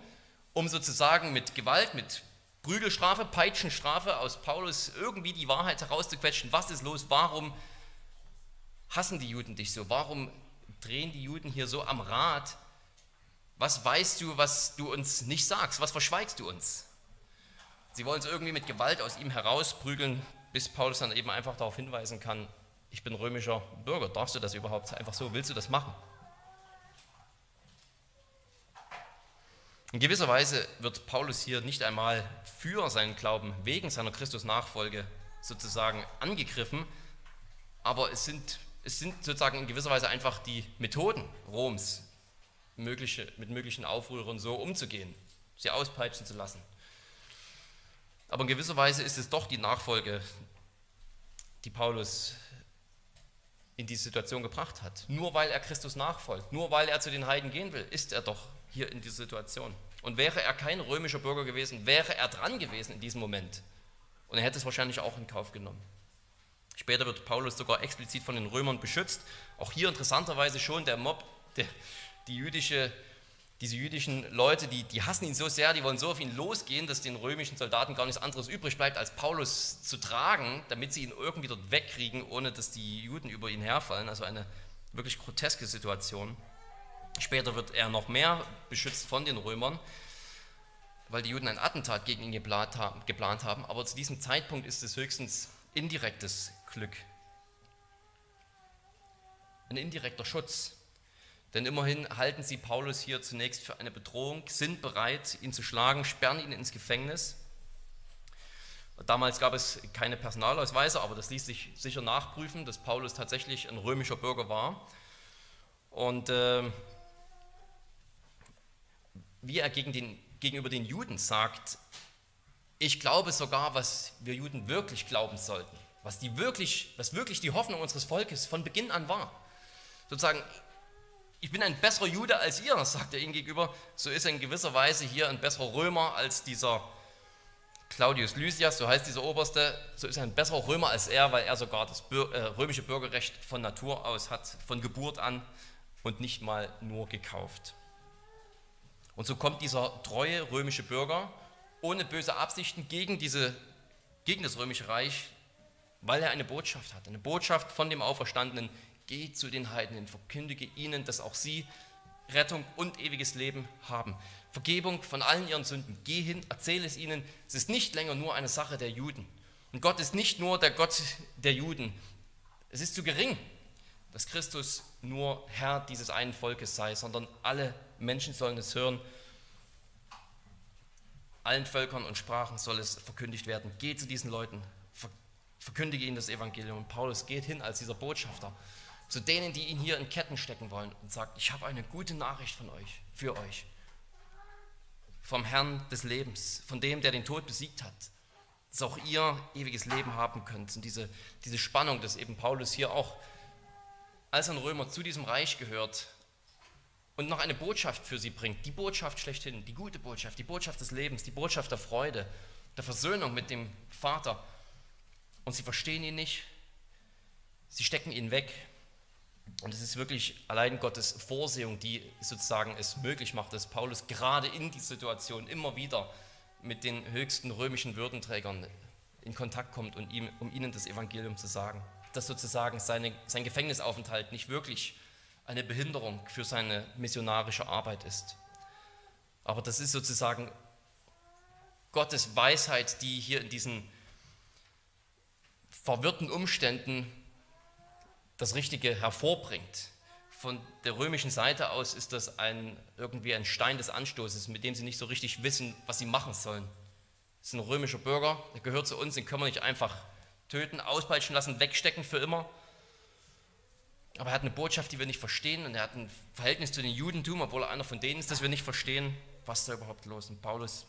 A: Um sozusagen mit Gewalt, mit Prügelstrafe, Peitschenstrafe aus Paulus irgendwie die Wahrheit herauszuquetschen. Was ist los? Warum hassen die Juden dich so? Warum drehen die Juden hier so am Rad? Was weißt du, was du uns nicht sagst? Was verschweigst du uns? Sie wollen es irgendwie mit Gewalt aus ihm herausprügeln, bis Paulus dann eben einfach darauf hinweisen kann, ich bin römischer Bürger. Darfst du das überhaupt einfach so? Willst du das machen? In gewisser Weise wird Paulus hier nicht einmal für seinen Glauben wegen seiner Christusnachfolge sozusagen angegriffen, aber es sind es sind sozusagen in gewisser Weise einfach die Methoden Roms, mögliche, mit möglichen Aufrührern so umzugehen, sie auspeitschen zu lassen. Aber in gewisser Weise ist es doch die Nachfolge, die Paulus in diese Situation gebracht hat. Nur weil er Christus nachfolgt, nur weil er zu den Heiden gehen will, ist er doch hier in dieser Situation. Und wäre er kein römischer Bürger gewesen, wäre er dran gewesen in diesem Moment. Und er hätte es wahrscheinlich auch in Kauf genommen. Später wird Paulus sogar explizit von den Römern beschützt. Auch hier interessanterweise schon der Mob, der, die jüdische, diese jüdischen Leute, die, die hassen ihn so sehr, die wollen so auf ihn losgehen, dass den römischen Soldaten gar nichts anderes übrig bleibt, als Paulus zu tragen, damit sie ihn irgendwie dort wegkriegen, ohne dass die Juden über ihn herfallen. Also eine wirklich groteske Situation. Später wird er noch mehr beschützt von den Römern, weil die Juden ein Attentat gegen ihn geplant haben. Aber zu diesem Zeitpunkt ist es höchstens indirektes Glück. Ein indirekter Schutz. Denn immerhin halten sie Paulus hier zunächst für eine Bedrohung, sind bereit, ihn zu schlagen, sperren ihn ins Gefängnis. Damals gab es keine Personalausweise, aber das ließ sich sicher nachprüfen, dass Paulus tatsächlich ein römischer Bürger war. Und äh, wie er gegen den, gegenüber den Juden sagt, ich glaube sogar, was wir Juden wirklich glauben sollten was, die wirklich, was wirklich die Hoffnung unseres Volkes von Beginn an war. Sozusagen, ich bin ein besserer Jude als ihr, sagt er ihnen gegenüber. So ist er in gewisser Weise hier ein besserer Römer als dieser Claudius Lysias, so heißt dieser Oberste. So ist er ein besserer Römer als er, weil er sogar das äh, römische Bürgerrecht von Natur aus hat, von Geburt an und nicht mal nur gekauft. Und so kommt dieser treue römische Bürger ohne böse Absichten gegen, diese, gegen das römische Reich weil er eine Botschaft hat, eine Botschaft von dem Auferstandenen. Geh zu den Heidenen, verkündige ihnen, dass auch sie Rettung und ewiges Leben haben. Vergebung von allen ihren Sünden. Geh hin, erzähle es ihnen. Es ist nicht länger nur eine Sache der Juden. Und Gott ist nicht nur der Gott der Juden. Es ist zu gering, dass Christus nur Herr dieses einen Volkes sei, sondern alle Menschen sollen es hören. Allen Völkern und Sprachen soll es verkündigt werden. Geh zu diesen Leuten, verkündige ihnen das Evangelium. Und Paulus geht hin als dieser Botschafter zu denen, die ihn hier in Ketten stecken wollen und sagt, ich habe eine gute Nachricht von euch, für euch. vom Herrn des Lebens, von dem, der den Tod besiegt hat, dass auch ihr ewiges Leben haben könnt. Und diese, diese Spannung, dass eben Paulus hier auch als ein Römer zu diesem Reich gehört und noch eine Botschaft für sie bringt, die Botschaft schlechthin, die gute Botschaft, die Botschaft des Lebens, die Botschaft der Freude, der Versöhnung mit dem Vater. Und sie verstehen ihn nicht, sie stecken ihn weg. Und es ist wirklich allein Gottes Vorsehung, die sozusagen es möglich macht, dass Paulus gerade in die Situation immer wieder mit den höchsten römischen Würdenträgern in Kontakt kommt, und um ihnen das Evangelium zu sagen. Dass sozusagen seine, sein Gefängnisaufenthalt nicht wirklich eine Behinderung für seine missionarische Arbeit ist. Aber das ist sozusagen Gottes Weisheit, die hier in diesen verwirrten Umständen das Richtige hervorbringt. Von der römischen Seite aus ist das ein, irgendwie ein Stein des Anstoßes, mit dem sie nicht so richtig wissen, was sie machen sollen. Das ist ein römischer Bürger, der gehört zu uns, den können wir nicht einfach töten, auspeitschen lassen, wegstecken für immer. Aber er hat eine Botschaft, die wir nicht verstehen und er hat ein Verhältnis zu den Judentum, obwohl er einer von denen ist, dass wir nicht verstehen, was ist da überhaupt los. Und Paulus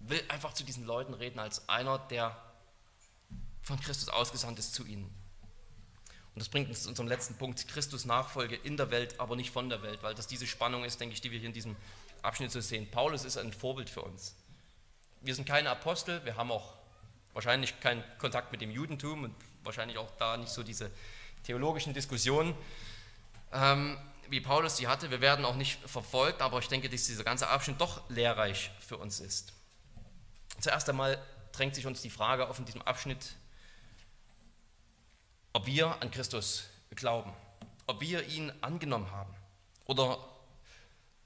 A: will einfach zu diesen Leuten reden als einer, der von Christus ausgesandt ist zu ihnen. Und das bringt uns zu unserem letzten Punkt, Christus Nachfolge in der Welt, aber nicht von der Welt, weil das diese Spannung ist, denke ich, die wir hier in diesem Abschnitt so sehen. Paulus ist ein Vorbild für uns. Wir sind keine Apostel, wir haben auch wahrscheinlich keinen Kontakt mit dem Judentum und wahrscheinlich auch da nicht so diese theologischen Diskussionen, ähm, wie Paulus die hatte. Wir werden auch nicht verfolgt, aber ich denke, dass dieser ganze Abschnitt doch lehrreich für uns ist. Zuerst einmal drängt sich uns die Frage auf in diesem Abschnitt, ob wir an Christus glauben, ob wir ihn angenommen haben oder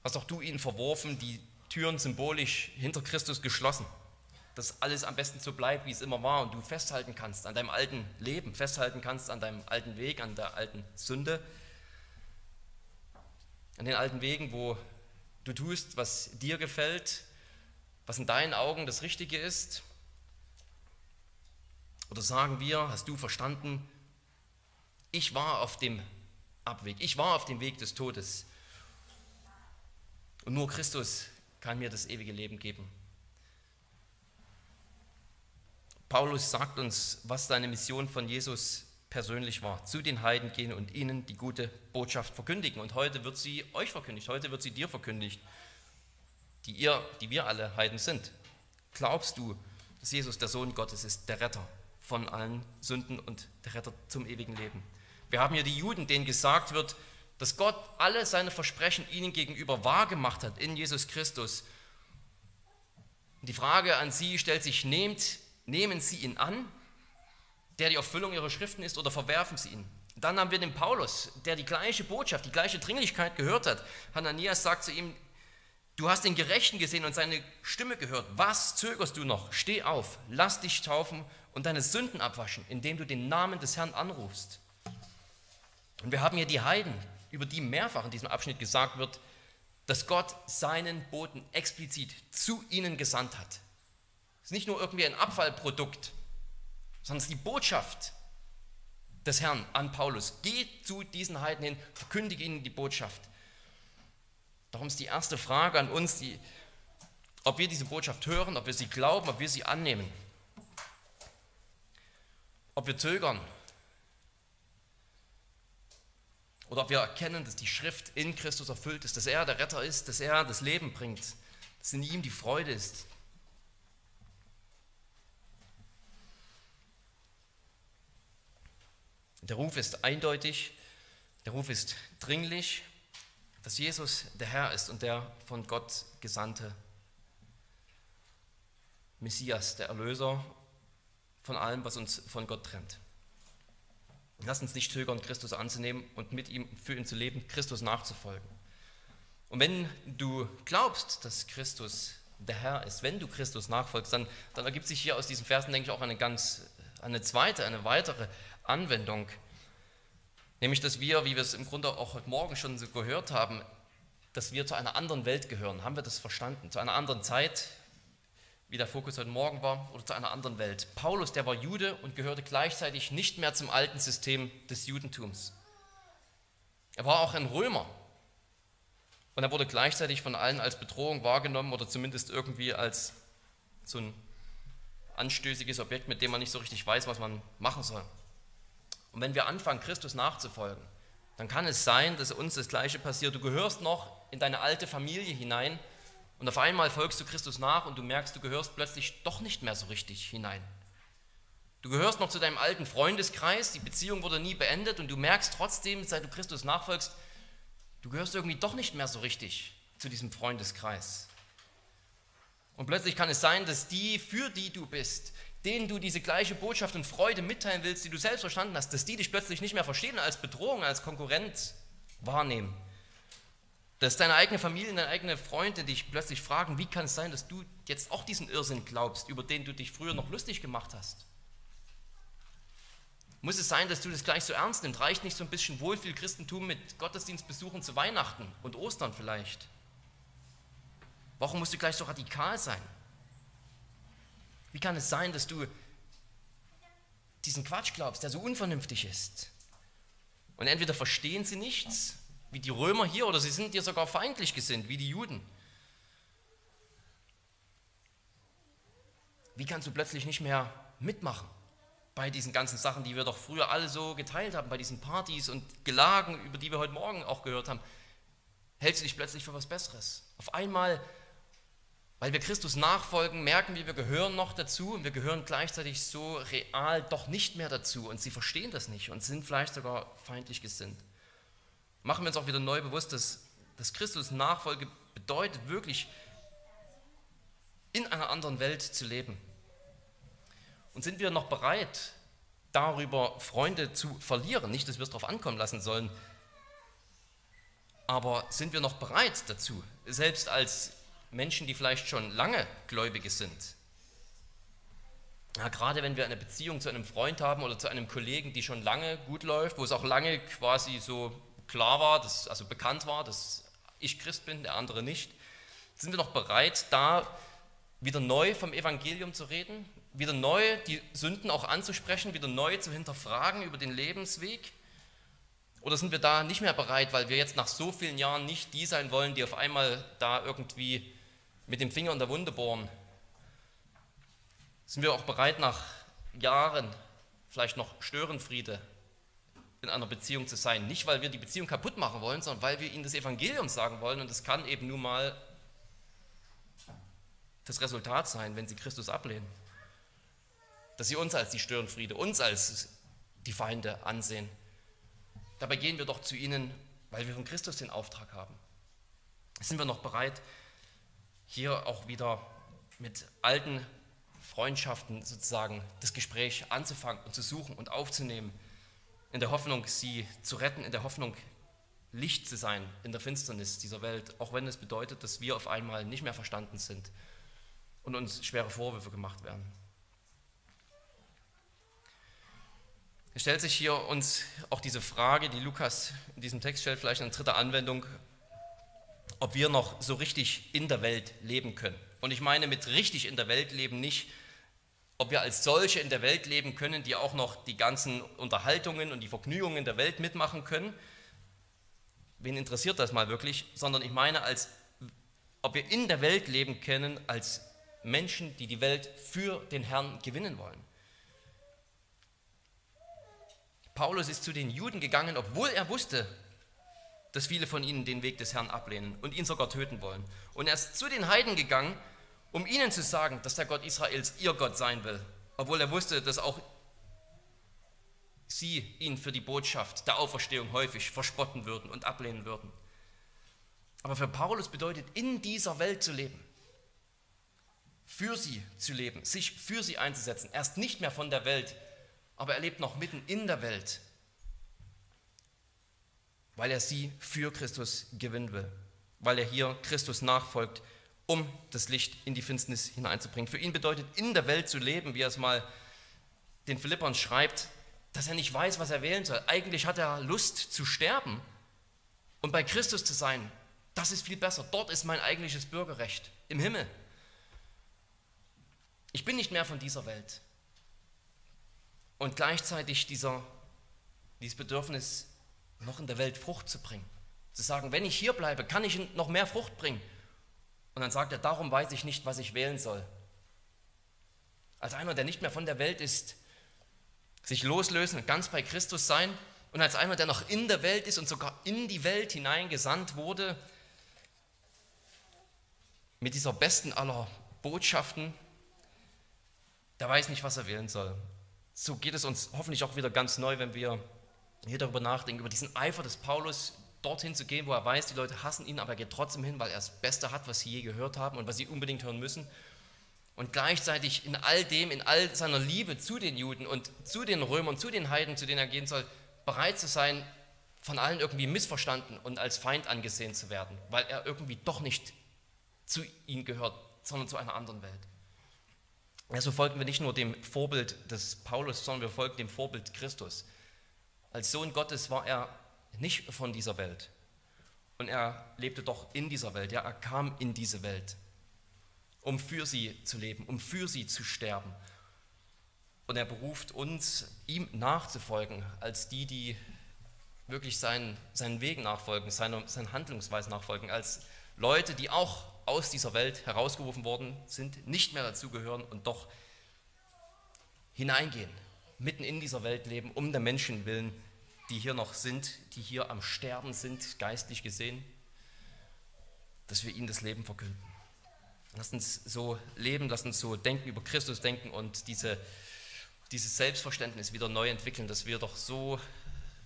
A: hast auch du ihn verworfen, die Türen symbolisch hinter Christus geschlossen, dass alles am besten so bleibt, wie es immer war und du festhalten kannst an deinem alten Leben, festhalten kannst an deinem alten Weg, an der alten Sünde, an den alten Wegen, wo du tust, was dir gefällt, was in deinen Augen das Richtige ist. Oder sagen wir, hast du verstanden, ich war auf dem Abweg, ich war auf dem Weg des Todes. Und nur Christus kann mir das ewige Leben geben. Paulus sagt uns, was seine Mission von Jesus persönlich war. Zu den Heiden gehen und ihnen die gute Botschaft verkündigen. Und heute wird sie euch verkündigt, heute wird sie dir verkündigt, die, ihr, die wir alle Heiden sind. Glaubst du, dass Jesus der Sohn Gottes ist, der Retter von allen Sünden und der Retter zum ewigen Leben? Wir haben hier die Juden, denen gesagt wird, dass Gott alle seine Versprechen ihnen gegenüber wahrgemacht hat in Jesus Christus. Die Frage an sie stellt sich, nehmt, nehmen sie ihn an, der die Erfüllung ihrer Schriften ist, oder verwerfen sie ihn? Dann haben wir den Paulus, der die gleiche Botschaft, die gleiche Dringlichkeit gehört hat. Hananias sagt zu ihm, du hast den Gerechten gesehen und seine Stimme gehört. Was zögerst du noch? Steh auf, lass dich taufen und deine Sünden abwaschen, indem du den Namen des Herrn anrufst. Und wir haben hier die Heiden, über die mehrfach in diesem Abschnitt gesagt wird, dass Gott seinen Boten explizit zu ihnen gesandt hat. Ist nicht nur irgendwie ein Abfallprodukt, sondern es ist die Botschaft des Herrn an Paulus. Geht zu diesen Heiden hin, verkündige ihnen die Botschaft. Darum ist die erste Frage an uns, die, ob wir diese Botschaft hören, ob wir sie glauben, ob wir sie annehmen. Ob wir zögern, oder ob wir erkennen, dass die Schrift in Christus erfüllt ist, dass er der Retter ist, dass er das Leben bringt, dass in ihm die Freude ist. Der Ruf ist eindeutig, der Ruf ist dringlich, dass Jesus der Herr ist und der von Gott gesandte Messias, der Erlöser von allem, was uns von Gott trennt. Lass uns nicht zögern, Christus anzunehmen und mit ihm für ihn zu leben, Christus nachzufolgen. Und wenn du glaubst, dass Christus der Herr ist, wenn du Christus nachfolgst, dann, dann ergibt sich hier aus diesen Versen, denke ich, auch eine ganz, eine zweite, eine weitere Anwendung. Nämlich, dass wir, wie wir es im Grunde auch heute Morgen schon so gehört haben, dass wir zu einer anderen Welt gehören. Haben wir das verstanden? Zu einer anderen Zeit, wie der Fokus heute Morgen war, oder zu einer anderen Welt. Paulus, der war Jude und gehörte gleichzeitig nicht mehr zum alten System des Judentums. Er war auch ein Römer. Und er wurde gleichzeitig von allen als Bedrohung wahrgenommen oder zumindest irgendwie als so ein anstößiges Objekt, mit dem man nicht so richtig weiß, was man machen soll. Und wenn wir anfangen, Christus nachzufolgen, dann kann es sein, dass uns das Gleiche passiert. Du gehörst noch in deine alte Familie hinein und auf einmal folgst du Christus nach und du merkst, du gehörst plötzlich doch nicht mehr so richtig hinein. Du gehörst noch zu deinem alten Freundeskreis, die Beziehung wurde nie beendet und du merkst trotzdem, seit du Christus nachfolgst, du gehörst irgendwie doch nicht mehr so richtig zu diesem Freundeskreis. Und plötzlich kann es sein, dass die, für die du bist, denen du diese gleiche Botschaft und Freude mitteilen willst, die du selbst verstanden hast, dass die dich plötzlich nicht mehr verstehen als Bedrohung, als Konkurrent wahrnehmen. Dass deine eigene Familie, deine eigene Freunde dich plötzlich fragen, wie kann es sein, dass du jetzt auch diesen Irrsinn glaubst, über den du dich früher noch lustig gemacht hast? Muss es sein, dass du das gleich so ernst nimmst? Reicht nicht so ein bisschen wohlfühl Christentum mit Gottesdienstbesuchen zu Weihnachten und Ostern vielleicht? Warum musst du gleich so radikal sein? Wie kann es sein, dass du diesen Quatsch glaubst, der so unvernünftig ist? Und entweder verstehen sie nichts, wie die Römer hier, oder sie sind dir sogar feindlich gesinnt, wie die Juden. Wie kannst du plötzlich nicht mehr mitmachen bei diesen ganzen Sachen, die wir doch früher alle so geteilt haben, bei diesen Partys und Gelagen, über die wir heute Morgen auch gehört haben? Hältst du dich plötzlich für was Besseres? Auf einmal weil wir Christus nachfolgen, merken wir, wir gehören noch dazu und wir gehören gleichzeitig so real doch nicht mehr dazu und sie verstehen das nicht und sind vielleicht sogar feindlich gesinnt. Machen wir uns auch wieder neu bewusst, dass, dass Christus Nachfolge bedeutet, wirklich in einer anderen Welt zu leben. Und sind wir noch bereit, darüber Freunde zu verlieren? Nicht, dass wir es darauf ankommen lassen sollen, aber sind wir noch bereit dazu, selbst als Menschen, die vielleicht schon lange Gläubige sind. Ja, gerade wenn wir eine Beziehung zu einem Freund haben oder zu einem Kollegen, die schon lange gut läuft, wo es auch lange quasi so klar war, dass, also bekannt war, dass ich Christ bin, der andere nicht, sind wir noch bereit, da wieder neu vom Evangelium zu reden, wieder neu die Sünden auch anzusprechen, wieder neu zu hinterfragen über den Lebensweg? Oder sind wir da nicht mehr bereit, weil wir jetzt nach so vielen Jahren nicht die sein wollen, die auf einmal da irgendwie mit dem Finger in der Wunde bohren? Sind wir auch bereit, nach Jahren vielleicht noch Störenfriede in einer Beziehung zu sein? Nicht, weil wir die Beziehung kaputt machen wollen, sondern weil wir ihnen das Evangelium sagen wollen. Und das kann eben nun mal das Resultat sein, wenn sie Christus ablehnen. Dass sie uns als die Störenfriede, uns als die Feinde ansehen. Dabei gehen wir doch zu ihnen, weil wir von Christus den Auftrag haben. Sind wir noch bereit, hier auch wieder mit alten Freundschaften sozusagen das Gespräch anzufangen und zu suchen und aufzunehmen, in der Hoffnung, sie zu retten, in der Hoffnung, Licht zu sein in der Finsternis dieser Welt, auch wenn es bedeutet, dass wir auf einmal nicht mehr verstanden sind und uns schwere Vorwürfe gemacht werden. Es stellt sich hier uns auch diese Frage, die Lukas in diesem Text stellt, vielleicht in dritter Anwendung, ob wir noch so richtig in der Welt leben können. Und ich meine mit richtig in der Welt leben nicht, ob wir als solche in der Welt leben können, die auch noch die ganzen Unterhaltungen und die Vergnügungen der Welt mitmachen können. Wen interessiert das mal wirklich? Sondern ich meine, als ob wir in der Welt leben können als Menschen, die die Welt für den Herrn gewinnen wollen. Paulus ist zu den Juden gegangen, obwohl er wusste, dass viele von ihnen den Weg des Herrn ablehnen und ihn sogar töten wollen. Und er ist zu den Heiden gegangen, um ihnen zu sagen, dass der Gott Israels ihr Gott sein will, obwohl er wusste, dass auch sie ihn für die Botschaft der Auferstehung häufig verspotten würden und ablehnen würden. Aber für Paulus bedeutet, in dieser Welt zu leben, für sie zu leben, sich für sie einzusetzen. Er ist nicht mehr von der Welt, aber er lebt noch mitten in der Welt weil er sie für Christus gewinnen will, weil er hier Christus nachfolgt, um das Licht in die Finsternis hineinzubringen. Für ihn bedeutet in der Welt zu leben, wie er es mal den Philippern schreibt, dass er nicht weiß, was er wählen soll. Eigentlich hat er Lust zu sterben und bei Christus zu sein. Das ist viel besser. Dort ist mein eigentliches Bürgerrecht im Himmel. Ich bin nicht mehr von dieser Welt. Und gleichzeitig dieser, dieses Bedürfnis noch in der Welt Frucht zu bringen, Zu sagen, wenn ich hier bleibe, kann ich noch mehr Frucht bringen. Und dann sagt er, darum weiß ich nicht, was ich wählen soll. Als einer, der nicht mehr von der Welt ist, sich loslösen und ganz bei Christus sein. Und als einer, der noch in der Welt ist und sogar in die Welt hineingesandt wurde, mit dieser besten aller Botschaften, der weiß nicht, was er wählen soll. So geht es uns hoffentlich auch wieder ganz neu, wenn wir hier darüber nachdenken, über diesen Eifer des Paulus, dorthin zu gehen, wo er weiß, die Leute hassen ihn, aber er geht trotzdem hin, weil er das Beste hat, was sie je gehört haben und was sie unbedingt hören müssen. Und gleichzeitig in all dem, in all seiner Liebe zu den Juden und zu den Römern, zu den Heiden, zu denen er gehen soll, bereit zu sein, von allen irgendwie missverstanden und als Feind angesehen zu werden, weil er irgendwie doch nicht zu ihnen gehört, sondern zu einer anderen Welt. Ja, so folgen wir nicht nur dem Vorbild des Paulus, sondern wir folgen dem Vorbild Christus. Als Sohn Gottes war er nicht von dieser Welt. Und er lebte doch in dieser Welt. Ja, er kam in diese Welt, um für sie zu leben, um für sie zu sterben. Und er beruft uns, ihm nachzufolgen, als die, die wirklich seinen, seinen Wegen nachfolgen, seiner, seinen Handlungsweisen nachfolgen, als Leute, die auch aus dieser Welt herausgerufen worden sind, nicht mehr dazugehören und doch hineingehen, mitten in dieser Welt leben, um der Menschen willen, die hier noch sind, die hier am Sterben sind, geistlich gesehen, dass wir ihnen das Leben verkünden. Lasst uns so leben, lasst uns so denken, über Christus denken und diese, dieses Selbstverständnis wieder neu entwickeln, dass wir doch so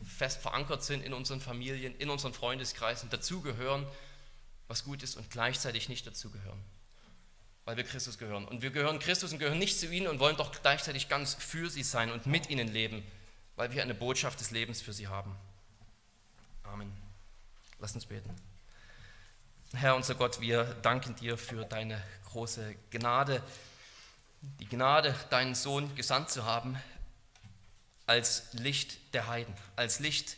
A: fest verankert sind in unseren Familien, in unseren Freundeskreisen, dazugehören was gut ist und gleichzeitig nicht dazugehören, weil wir Christus gehören. Und wir gehören Christus und gehören nicht zu ihnen und wollen doch gleichzeitig ganz für sie sein und mit ihnen leben, weil wir eine Botschaft des Lebens für sie haben. Amen. Lass uns beten. Herr unser Gott, wir danken dir für deine große Gnade, die Gnade, deinen Sohn gesandt zu haben als Licht der Heiden, als Licht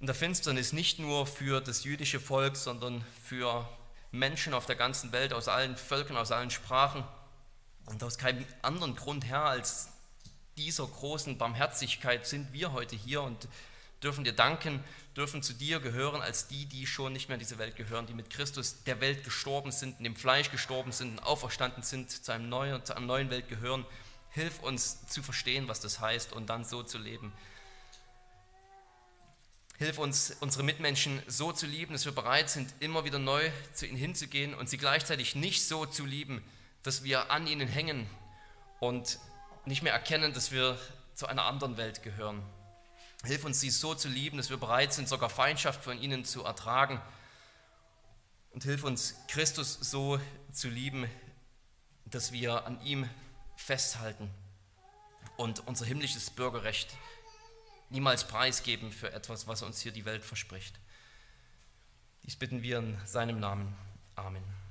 A: in der Finsternis nicht nur für das jüdische Volk, sondern für Menschen auf der ganzen Welt, aus allen Völkern, aus allen Sprachen. Und aus keinem anderen Grund, Herr, als dieser großen Barmherzigkeit sind wir heute hier und dürfen dir danken, dürfen zu dir gehören als die, die schon nicht mehr in diese Welt gehören, die mit Christus der Welt gestorben sind, in dem Fleisch gestorben sind, auferstanden sind, zu, einem neuen, zu einer neuen Welt gehören. Hilf uns zu verstehen, was das heißt und dann so zu leben, Hilf uns, unsere Mitmenschen so zu lieben, dass wir bereit sind, immer wieder neu zu ihnen hinzugehen und sie gleichzeitig nicht so zu lieben, dass wir an ihnen hängen und nicht mehr erkennen, dass wir zu einer anderen Welt gehören. Hilf uns, sie so zu lieben, dass wir bereit sind, sogar Feindschaft von ihnen zu ertragen. Und hilf uns, Christus so zu lieben, dass wir an ihm festhalten und unser himmlisches Bürgerrecht niemals preisgeben für etwas, was uns hier die Welt verspricht. Dies bitten wir in seinem Namen. Amen.